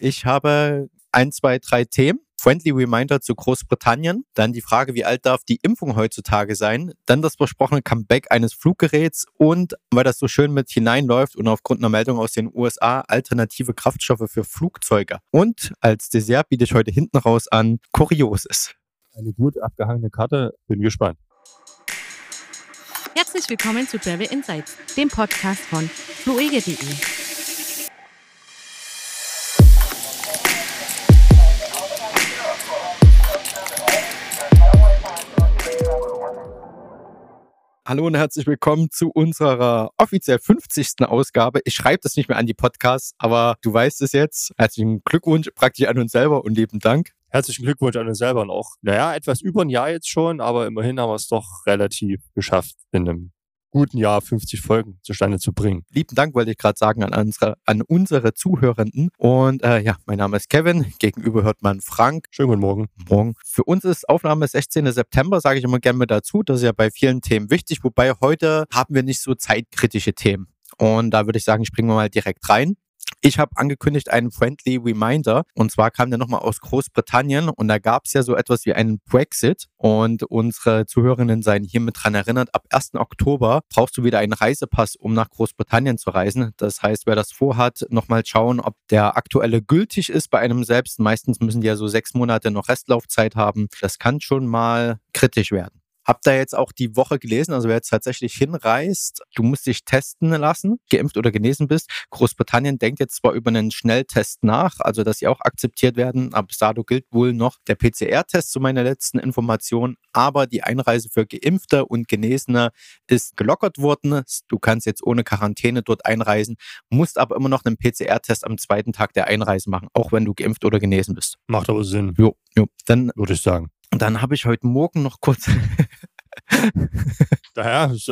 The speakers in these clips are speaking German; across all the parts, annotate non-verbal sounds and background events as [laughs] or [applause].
Ich habe ein, zwei, drei Themen. Friendly Reminder zu Großbritannien, dann die Frage, wie alt darf die Impfung heutzutage sein, dann das versprochene Comeback eines Fluggeräts und, weil das so schön mit hineinläuft und aufgrund einer Meldung aus den USA, alternative Kraftstoffe für Flugzeuge. Und als Dessert biete ich heute hinten raus an Kurioses. Eine gut abgehangene Karte, bin gespannt. Herzlich willkommen zu Travel Insights, dem Podcast von fluege.de. Hallo und herzlich willkommen zu unserer offiziell 50. Ausgabe. Ich schreibe das nicht mehr an die Podcasts, aber du weißt es jetzt. Herzlichen Glückwunsch praktisch an uns selber und lieben Dank. Herzlichen Glückwunsch an uns selber noch. Naja, etwas über ein Jahr jetzt schon, aber immerhin haben wir es doch relativ geschafft in einem guten Jahr 50 Folgen zustande zu bringen. Lieben Dank, wollte ich gerade sagen, an unsere, an unsere Zuhörenden. Und äh, ja, mein Name ist Kevin. Gegenüber hört man Frank. Schönen guten Morgen. Morgen. Für uns ist Aufnahme 16. September, sage ich immer gerne mit dazu. Das ist ja bei vielen Themen wichtig. Wobei heute haben wir nicht so zeitkritische Themen. Und da würde ich sagen, springen wir mal direkt rein. Ich habe angekündigt einen Friendly Reminder und zwar kam der nochmal aus Großbritannien und da gab es ja so etwas wie einen Brexit und unsere Zuhörerinnen seien hiermit dran erinnert, ab 1. Oktober brauchst du wieder einen Reisepass, um nach Großbritannien zu reisen. Das heißt, wer das vorhat, nochmal schauen, ob der aktuelle gültig ist bei einem selbst. Meistens müssen die ja so sechs Monate noch Restlaufzeit haben. Das kann schon mal kritisch werden. Hab da jetzt auch die Woche gelesen, also wer jetzt tatsächlich hinreist, du musst dich testen lassen, geimpft oder genesen bist. Großbritannien denkt jetzt zwar über einen Schnelltest nach, also dass sie auch akzeptiert werden, aber bis dato gilt wohl noch der PCR-Test zu meiner letzten Information, aber die Einreise für Geimpfte und Genesene ist gelockert worden. Du kannst jetzt ohne Quarantäne dort einreisen, musst aber immer noch einen PCR-Test am zweiten Tag der Einreise machen, auch wenn du geimpft oder genesen bist. Macht aber Sinn. Jo, jo. Dann würde ich sagen. Und dann habe ich heute Morgen noch kurz. Daher, ist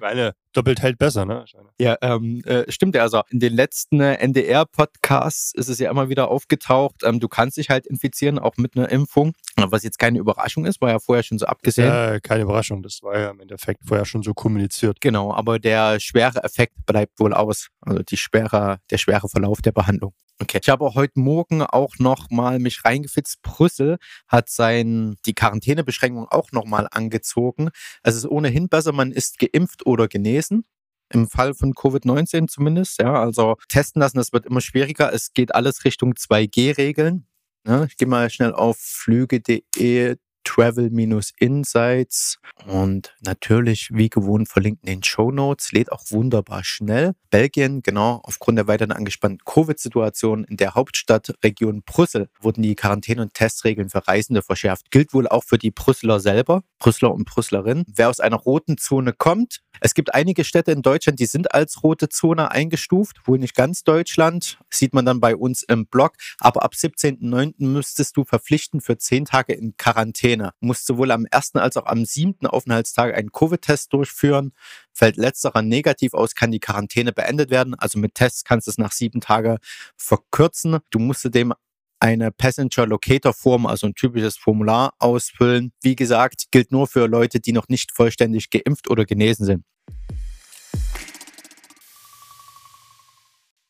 eine doppelt hält besser, ne? Ja, ähm, äh, stimmt ja. Also in den letzten äh, NDR-Podcasts ist es ja immer wieder aufgetaucht. Ähm, du kannst dich halt infizieren, auch mit einer Impfung. Was jetzt keine Überraschung ist, war ja vorher schon so abgesehen. Ja, keine Überraschung. Das war ja im Endeffekt vorher schon so kommuniziert. Genau, aber der schwere Effekt bleibt wohl aus. Also die schwere, der schwere Verlauf der Behandlung. Okay. Ich habe auch heute Morgen auch noch mal mich reingefitzt. Brüssel hat sein, die Quarantänebeschränkung auch noch mal angezogen. Also es ist ohnehin besser, man ist geimpft oder genesen. Im Fall von Covid-19 zumindest. Ja, also testen lassen, das wird immer schwieriger. Es geht alles Richtung 2G-Regeln. Ja, ich gehe mal schnell auf flüge.de Travel-Insights und natürlich wie gewohnt verlinkt in den Show Notes, lädt auch wunderbar schnell. Belgien, genau, aufgrund der weiterhin angespannten Covid-Situation in der Hauptstadtregion Brüssel wurden die Quarantäne- und Testregeln für Reisende verschärft. Gilt wohl auch für die Brüsseler selber, Brüsseler und Brüsselerinnen. Wer aus einer roten Zone kommt, es gibt einige Städte in Deutschland, die sind als rote Zone eingestuft, wohl nicht ganz Deutschland, sieht man dann bei uns im Blog, aber ab 17.09. müsstest du verpflichten für zehn Tage in Quarantäne Quarantäne, muss sowohl am ersten als auch am siebten Aufenthaltstag einen Covid-Test durchführen. Fällt letzterer negativ aus, kann die Quarantäne beendet werden. Also mit Tests kannst du es nach sieben Tagen verkürzen. Du musst zudem eine Passenger Locator Form, also ein typisches Formular ausfüllen. Wie gesagt, gilt nur für Leute, die noch nicht vollständig geimpft oder genesen sind.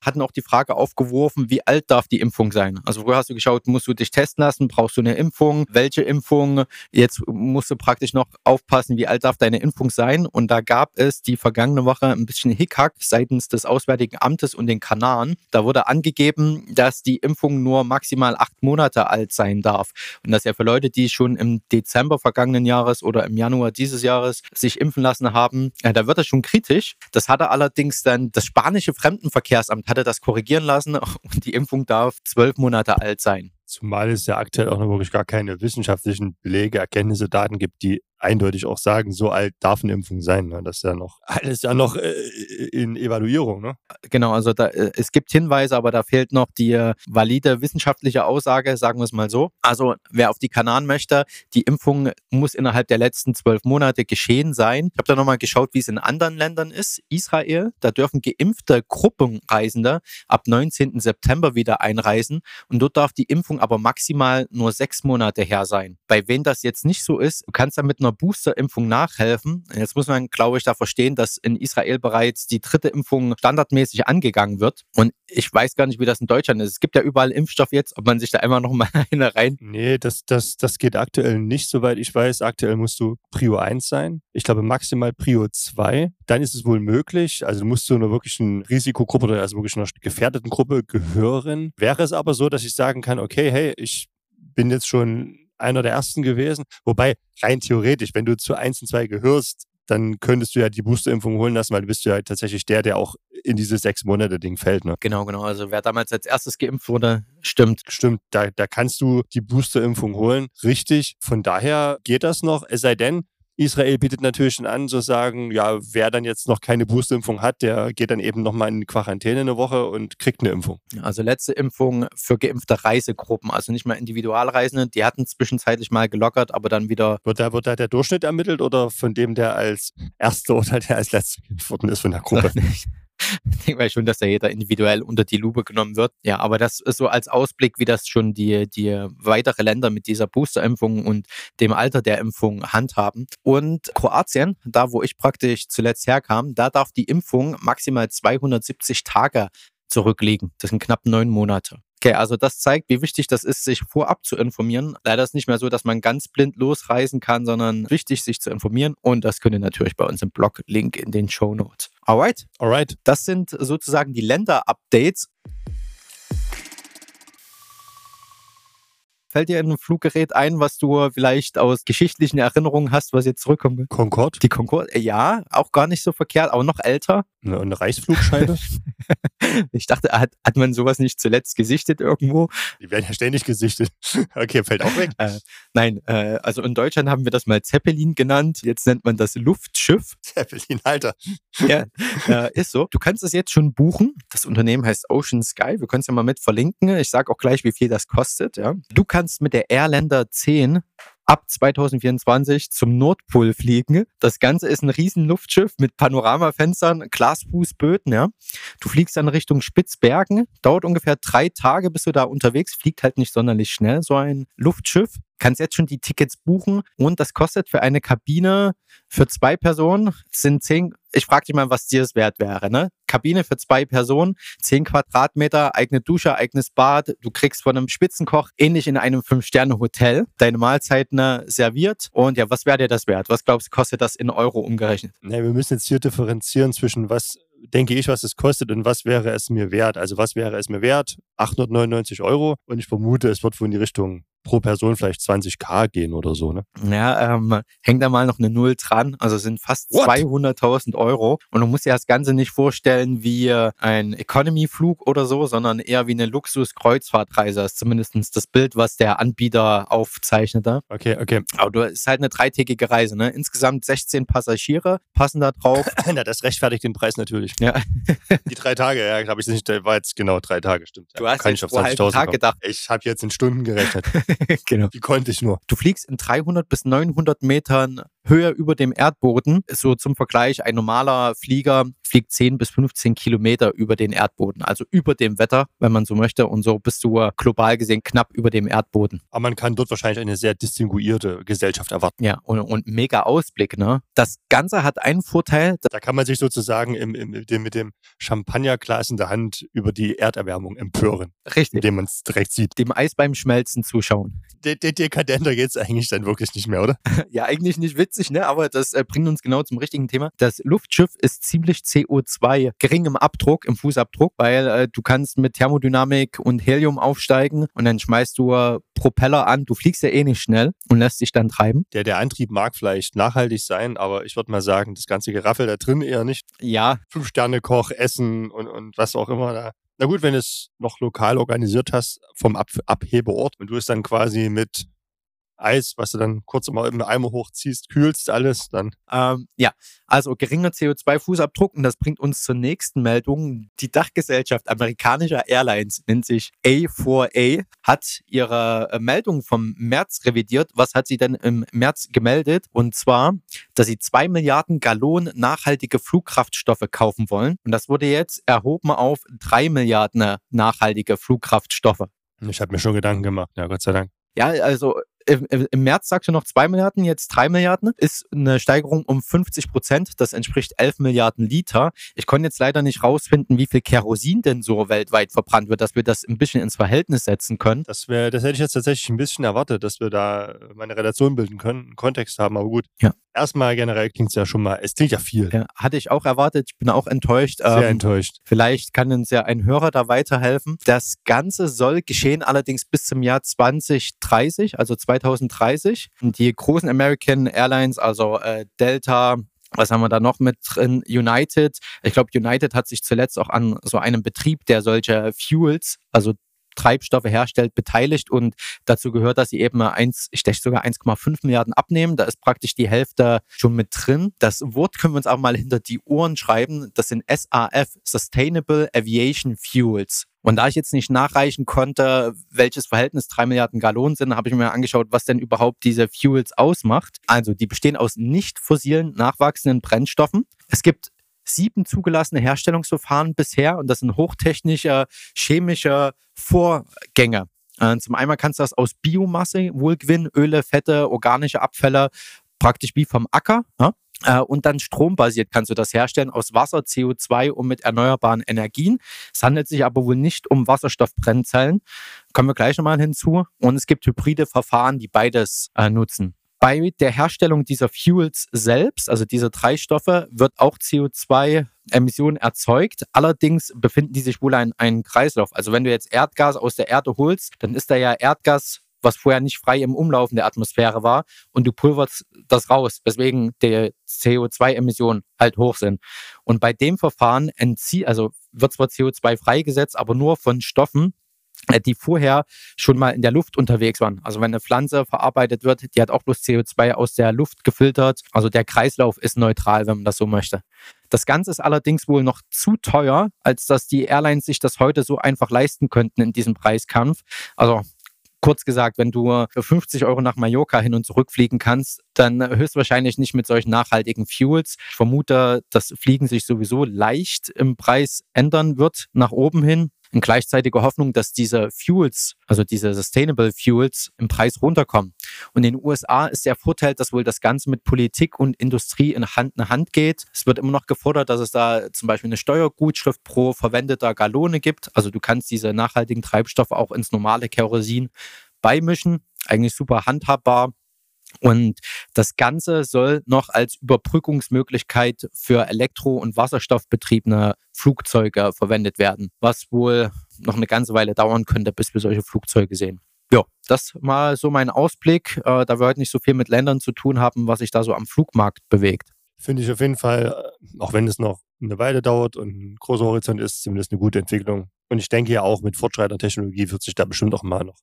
Hatten auch die Frage aufgeworfen, wie alt darf die Impfung sein? Also früher hast du geschaut, musst du dich testen lassen, brauchst du eine Impfung, welche Impfung? Jetzt musst du praktisch noch aufpassen, wie alt darf deine Impfung sein? Und da gab es die vergangene Woche ein bisschen Hickhack seitens des Auswärtigen Amtes und den Kanaren. Da wurde angegeben, dass die Impfung nur maximal acht Monate alt sein darf. Und das ja für Leute, die schon im Dezember vergangenen Jahres oder im Januar dieses Jahres sich impfen lassen haben, ja, da wird das schon kritisch. Das hatte allerdings dann das spanische Fremdenverkehrsamt hat er das korrigieren lassen [laughs] und die Impfung darf zwölf Monate alt sein. Zumal es ja aktuell auch noch wirklich gar keine wissenschaftlichen Belege, Erkenntnisse, Daten gibt, die eindeutig auch sagen, so alt darf eine Impfung sein. Ne? Das ist ja noch alles ja noch äh, in Evaluierung. Ne? Genau, also da, äh, es gibt Hinweise, aber da fehlt noch die äh, valide wissenschaftliche Aussage, sagen wir es mal so. Also wer auf die Kanaren möchte, die Impfung muss innerhalb der letzten zwölf Monate geschehen sein. Ich habe da nochmal geschaut, wie es in anderen Ländern ist. Israel, da dürfen geimpfte Gruppenreisende ab 19. September wieder einreisen und dort darf die Impfung aber maximal nur sechs Monate her sein. Bei wen das jetzt nicht so ist, du kannst da mit einer Boosterimpfung nachhelfen. Jetzt muss man, glaube ich, da verstehen, dass in Israel bereits die dritte Impfung standardmäßig angegangen wird. Und ich weiß gar nicht, wie das in Deutschland ist. Es gibt ja überall Impfstoff jetzt, ob man sich da immer noch mal [laughs] eine rein. Nee, das, das, das geht aktuell nicht, soweit ich weiß. Aktuell musst du Prio 1 sein. Ich glaube maximal Prio 2. Dann ist es wohl möglich. Also musst du einer wirklichen Risikogruppe oder also wirklich einer gefährdeten Gruppe gehören. Wäre es aber so, dass ich sagen kann, okay, hey, ich bin jetzt schon einer der ersten gewesen. Wobei, rein theoretisch, wenn du zu 1 und 2 gehörst, dann könntest du ja die Boosterimpfung holen lassen, weil du bist ja tatsächlich der, der auch in dieses sechs Monate Ding fällt. Ne? Genau, genau. Also wer damals als erstes geimpft wurde, stimmt. Stimmt, da, da kannst du die Boosterimpfung holen. Richtig. Von daher geht das noch. Es sei denn, Israel bietet natürlich schon an, zu sagen, ja, wer dann jetzt noch keine Boosterimpfung hat, der geht dann eben nochmal in Quarantäne eine Woche und kriegt eine Impfung. Also letzte Impfung für geimpfte Reisegruppen, also nicht mal Individualreisende, die hatten zwischenzeitlich mal gelockert, aber dann wieder. Wird da, wird da der Durchschnitt ermittelt oder von dem, der als erster oder der als letzter geimpft worden ist von der Gruppe? [laughs] ich denke mal schon, dass da jeder individuell unter die Lupe genommen wird. Ja, aber das ist so als Ausblick, wie das schon die, die weitere Länder mit dieser Boosterimpfung und dem Alter der Impfung handhaben. Und Kroatien, da wo ich praktisch zuletzt herkam, da darf die Impfung maximal 270 Tage zurückliegen. Das sind knapp neun Monate. Okay, also das zeigt, wie wichtig das ist, sich vorab zu informieren. Leider ist nicht mehr so, dass man ganz blind losreisen kann, sondern wichtig, sich zu informieren. Und das könnt ihr natürlich bei uns im Blog, Link in den Show Notes. Alright. Alright. Das sind sozusagen die Länder-Updates. Fällt dir ein Fluggerät ein, was du vielleicht aus geschichtlichen Erinnerungen hast, was jetzt zurückkommt? Concorde? Die Concorde, ja, auch gar nicht so verkehrt, aber noch älter. Eine, eine Reichsflugscheibe? [laughs] ich dachte, hat, hat man sowas nicht zuletzt gesichtet irgendwo? Die werden ja ständig gesichtet. [laughs] okay, fällt auch weg. Äh, nein, äh, also in Deutschland haben wir das mal Zeppelin genannt. Jetzt nennt man das Luftschiff. Zeppelin, Alter. ja, äh, ist so. Du kannst es jetzt schon buchen. Das Unternehmen heißt Ocean Sky. Wir können es ja mal mit verlinken. Ich sage auch gleich, wie viel das kostet. Ja. Du kannst kannst mit der Airlander 10 ab 2024 zum Nordpol fliegen. Das Ganze ist ein riesen Luftschiff mit Panoramafenstern, Glasfußböden, ja. Du fliegst dann Richtung Spitzbergen, dauert ungefähr drei Tage, bis du da unterwegs, fliegt halt nicht sonderlich schnell, so ein Luftschiff. Kannst jetzt schon die Tickets buchen und das kostet für eine Kabine für zwei Personen sind zehn, ich frage dich mal, was dir es wert wäre, ne? Kabine für zwei Personen, zehn Quadratmeter, eigene Dusche, eigenes Bad, du kriegst von einem Spitzenkoch ähnlich in einem Fünf-Sterne-Hotel deine Mahlzeiten ne, serviert und ja, was wäre dir das wert? Was glaubst du, kostet das in Euro umgerechnet? Ne, wir müssen jetzt hier differenzieren zwischen was denke ich, was es kostet und was wäre es mir wert. Also was wäre es mir wert? 899 Euro und ich vermute, es wird wohl in die Richtung pro Person vielleicht 20k gehen oder so, ne? Ja, ähm, hängt da mal noch eine Null dran. Also sind fast 200.000 Euro. Und du musst dir das Ganze nicht vorstellen wie ein Economy-Flug oder so, sondern eher wie eine Luxus-Kreuzfahrtreise. Das ist zumindest das Bild, was der Anbieter aufzeichnete. Okay, okay. Aber du ist halt eine dreitägige Reise, ne? Insgesamt 16 Passagiere passen da drauf. [laughs] Na, das rechtfertigt den Preis natürlich. Ja. Die drei Tage, ja, glaube ich, nicht, war jetzt genau drei Tage, stimmt. Du hast Kann jetzt pro halben 20.000 Tag gedacht. Ich habe jetzt in Stunden gerechnet. [laughs] [laughs] genau. Wie konnte ich nur? Du fliegst in 300 bis 900 Metern Höhe über dem Erdboden. So zum Vergleich, ein normaler Flieger fliegt 10 bis 15 Kilometer über den Erdboden, also über dem Wetter, wenn man so möchte. Und so bist du global gesehen knapp über dem Erdboden. Aber man kann dort wahrscheinlich eine sehr distinguierte Gesellschaft erwarten. Ja, und, und mega Ausblick, ne? Das Ganze hat einen Vorteil. Da kann man sich sozusagen im, im, mit dem, mit dem Champagnerglas in der Hand über die Erderwärmung empören, Richtig. indem man es direkt sieht. Dem Eis beim Schmelzen zuschauen. De de dekadenter geht es eigentlich dann wirklich nicht mehr, oder? [laughs] ja, eigentlich nicht witzig, ne? Aber das äh, bringt uns genau zum richtigen Thema. Das Luftschiff ist ziemlich CO2 gering im Abdruck, im Fußabdruck, weil äh, du kannst mit Thermodynamik und Helium aufsteigen und dann schmeißt du äh, Propeller an. Du fliegst ja eh nicht schnell und lässt dich dann treiben. Der, der Antrieb mag vielleicht nachhaltig sein, aber ich würde mal sagen, das ganze Geraffel da drin eher nicht. Ja, Fünf-Sterne-Koch, Essen und, und was auch immer da. Na gut, wenn du es noch lokal organisiert hast vom Ab Abhebeort und du es dann quasi mit Eis, was du dann kurz mal im Eimer hochziehst, kühlst alles, dann Ähm, ja, also geringer CO2-Fußabdruck und das bringt uns zur nächsten Meldung. Die Dachgesellschaft amerikanischer Airlines nennt sich A4A, hat ihre äh, Meldung vom März revidiert. Was hat sie denn im März gemeldet? Und zwar, dass sie zwei Milliarden Gallonen nachhaltige Flugkraftstoffe kaufen wollen. Und das wurde jetzt erhoben auf drei Milliarden nachhaltige Flugkraftstoffe. ich habe mir schon Gedanken gemacht, ja Gott sei Dank. Ja, also im, im März sagst du noch 2 Milliarden, jetzt 3 Milliarden, ist eine Steigerung um 50 Prozent. Das entspricht 11 Milliarden Liter. Ich konnte jetzt leider nicht rausfinden, wie viel Kerosin denn so weltweit verbrannt wird, dass wir das ein bisschen ins Verhältnis setzen können. Das, wär, das hätte ich jetzt tatsächlich ein bisschen erwartet, dass wir da meine Relation bilden können, einen Kontext haben, aber gut. Ja. Erstmal generell klingt es ja schon mal, es klingt ja viel. Ja, hatte ich auch erwartet. Ich bin auch enttäuscht. Sehr Ähm, enttäuscht. Vielleicht kann uns ja ein Hörer da weiterhelfen. Das Ganze soll geschehen allerdings bis zum Jahr 2030, also 2030. Die großen American Airlines, also äh, Delta, was haben wir da noch mit drin? United. Ich glaube, United hat sich zuletzt auch an so einem Betrieb, der solche Fuels, also Treibstoffe herstellt, beteiligt und dazu gehört, dass sie eben eins, ich denke sogar 1,5 Milliarden abnehmen. Da ist praktisch die Hälfte schon mit drin. Das Wort können wir uns auch mal hinter die Ohren schreiben. Das sind SAF, Sustainable Aviation Fuels. Und da ich jetzt nicht nachreichen konnte, welches Verhältnis drei Milliarden Gallonen sind, habe ich mir angeschaut, was denn überhaupt diese Fuels ausmacht. Also die bestehen aus nicht fossilen, nachwachsenden Brennstoffen. Es gibt sieben zugelassene Herstellungsverfahren bisher und das sind hochtechnische chemische Vorgänge. Äh, Zum einen kannst du das aus Biomasse wohl gewinnen, Öle, Fette, organische Abfälle, praktisch wie vom Acker. Äh, Und dann strombasiert kannst du das herstellen aus Wasser, CO2 und mit erneuerbaren Energien. Es handelt sich aber wohl nicht um Wasserstoffbrennzellen. Kommen wir gleich nochmal hinzu. Und es gibt hybride Verfahren, die beides äh, nutzen. Bei der Herstellung dieser Fuels selbst, also dieser drei Stoffe, wird auch CO2-Emissionen erzeugt. Allerdings befinden die sich wohl in einem Kreislauf. Also wenn du jetzt Erdgas aus der Erde holst, dann ist da ja Erdgas, was vorher nicht frei im Umlauf in der Atmosphäre war und du pulverst das raus, weswegen die CO2-Emissionen halt hoch sind. Und bei dem Verfahren entzieht, also wird zwar CO2 freigesetzt, aber nur von Stoffen, die vorher schon mal in der Luft unterwegs waren. Also wenn eine Pflanze verarbeitet wird, die hat auch bloß CO2 aus der Luft gefiltert. Also der Kreislauf ist neutral, wenn man das so möchte. Das Ganze ist allerdings wohl noch zu teuer, als dass die Airlines sich das heute so einfach leisten könnten in diesem Preiskampf. Also Kurz gesagt, wenn du für 50 Euro nach Mallorca hin und zurück fliegen kannst, dann höchstwahrscheinlich nicht mit solchen nachhaltigen Fuels. Ich vermute, dass Fliegen sich sowieso leicht im Preis ändern wird, nach oben hin. In gleichzeitiger Hoffnung, dass diese Fuels, also diese Sustainable Fuels, im Preis runterkommen. Und in den USA ist der Vorteil, dass wohl das Ganze mit Politik und Industrie in Hand in Hand geht. Es wird immer noch gefordert, dass es da zum Beispiel eine Steuergutschrift pro verwendeter Gallone gibt. Also du kannst diese nachhaltigen Treibstoffe auch ins normale Kerosin beimischen. Eigentlich super handhabbar. Und das Ganze soll noch als Überbrückungsmöglichkeit für elektro- und wasserstoffbetriebene Flugzeuge verwendet werden, was wohl noch eine ganze Weile dauern könnte, bis wir solche Flugzeuge sehen. Ja, das mal so mein Ausblick, äh, da wir heute nicht so viel mit Ländern zu tun haben, was sich da so am Flugmarkt bewegt. Finde ich auf jeden Fall, äh, auch wenn es noch eine Weile dauert und ein großer Horizont ist, zumindest eine gute Entwicklung. Und ich denke ja auch mit fortschreitender Technologie wird sich da bestimmt auch mal noch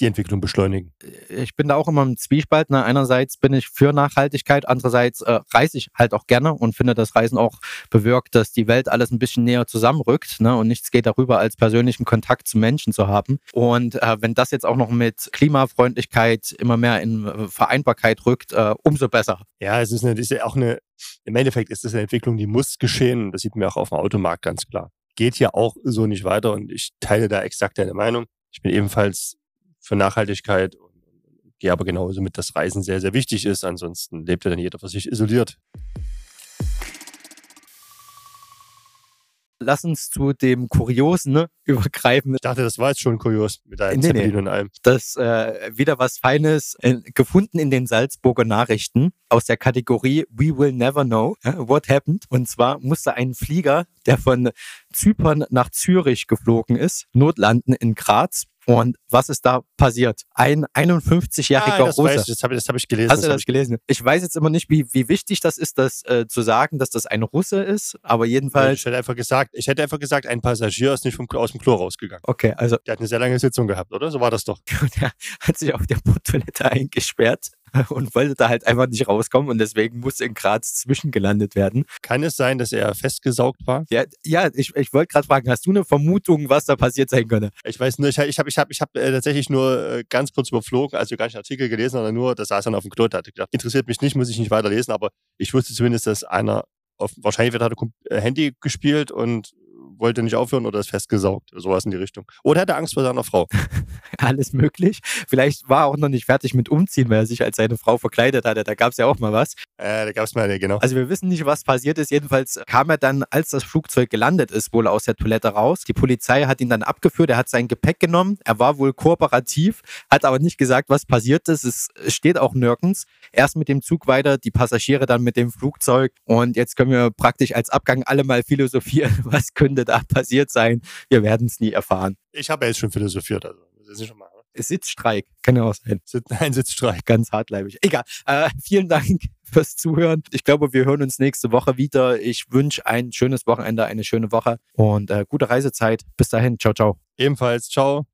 die Entwicklung beschleunigen. ich bin da auch immer im Zwiespalt. Ne? Einerseits bin ich für Nachhaltigkeit, andererseits äh, reise ich halt auch gerne und finde, dass Reisen auch bewirkt, dass die Welt alles ein bisschen näher zusammenrückt ne? und nichts geht darüber, als persönlichen Kontakt zu Menschen zu haben. Und äh, wenn das jetzt auch noch mit Klimafreundlichkeit immer mehr in äh, Vereinbarkeit rückt, äh, umso besser. Ja, es ist, eine, ist ja auch eine, im Endeffekt ist das eine Entwicklung, die muss geschehen. Das sieht man auch auf dem Automarkt ganz klar. Geht ja auch so nicht weiter und ich teile da exakt deine Meinung. Ich bin ebenfalls für Nachhaltigkeit und gehe aber genauso mit, dass Reisen sehr, sehr wichtig ist. Ansonsten lebt ja dann jeder für sich isoliert. Lass uns zu dem Kuriosen ne, [laughs] übergreifen. Ich dachte, das war jetzt schon kurios mit deinem Nee, nee. Zeppelin und allem. Das äh, wieder was Feines äh, gefunden in den Salzburger Nachrichten aus der Kategorie We Will Never Know What Happened. Und zwar musste ein Flieger, der von Zypern nach Zürich geflogen ist, notlanden in Graz. Und was ist da passiert? Ein 51-jähriger Ah, das Russe. weiß ich, das habe hab ich gelesen. Hast du das gelesen? Ich weiß jetzt immer nicht, wie, wie wichtig das ist, das äh, zu sagen, dass das ein Russe ist, aber jedenfalls. ich hätte einfach gesagt, ich hätte einfach gesagt, ein Passagier ist nicht vom, aus dem Klo rausgegangen. Okay, also Der hat eine sehr lange Sitzung gehabt, oder? So war das doch. [laughs] der hat sich auf der Toilette eingesperrt [laughs] und wollte da halt einfach nicht rauskommen und deswegen musste in Graz zwischengelandet werden. Kann es sein, dass er festgesaugt war? Ja, ja ich, ich wollte gerade fragen, hast du eine Vermutung, was da passiert sein könnte? Ich weiß nur, ich habe ich hab, ich hab, ich hab, äh, tatsächlich nur äh, ganz kurz überflogen, also gar nicht einen Artikel gelesen, sondern nur, da saß er auf dem Klo, da hatte gedacht, interessiert mich nicht, muss ich nicht weiterlesen, aber ich wusste zumindest, dass einer, auf, wahrscheinlich wird er Kom- äh, Handy gespielt und wollte nicht aufhören oder ist festgesaugt. Sowas in die Richtung. Oder hatte Angst vor seiner Frau. [laughs] Alles möglich. Vielleicht war er auch noch nicht fertig mit Umziehen, weil er sich als seine Frau verkleidet hatte. Da gab es ja auch mal was. Äh, da gab es mal, genau. Also wir wissen nicht, was passiert ist. Jedenfalls kam er dann, als das Flugzeug gelandet ist, wohl aus der Toilette raus. Die Polizei hat ihn dann abgeführt. Er hat sein Gepäck genommen. Er war wohl kooperativ, hat aber nicht gesagt, was passiert ist. Es steht auch nirgends. Erst mit dem Zug weiter, die Passagiere dann mit dem Flugzeug. Und jetzt können wir praktisch als Abgang alle mal philosophieren, [laughs] was könnte da passiert sein. Wir werden es nie erfahren. Ich habe ja jetzt schon philosophiert, also das ist schon mal. Sitzstreik, kann ja auch sein. Ein Sitzstreik. Ganz hartleibig. Egal. Äh, vielen Dank fürs Zuhören. Ich glaube, wir hören uns nächste Woche wieder. Ich wünsche ein schönes Wochenende, eine schöne Woche und äh, gute Reisezeit. Bis dahin. Ciao, ciao. Ebenfalls. Ciao.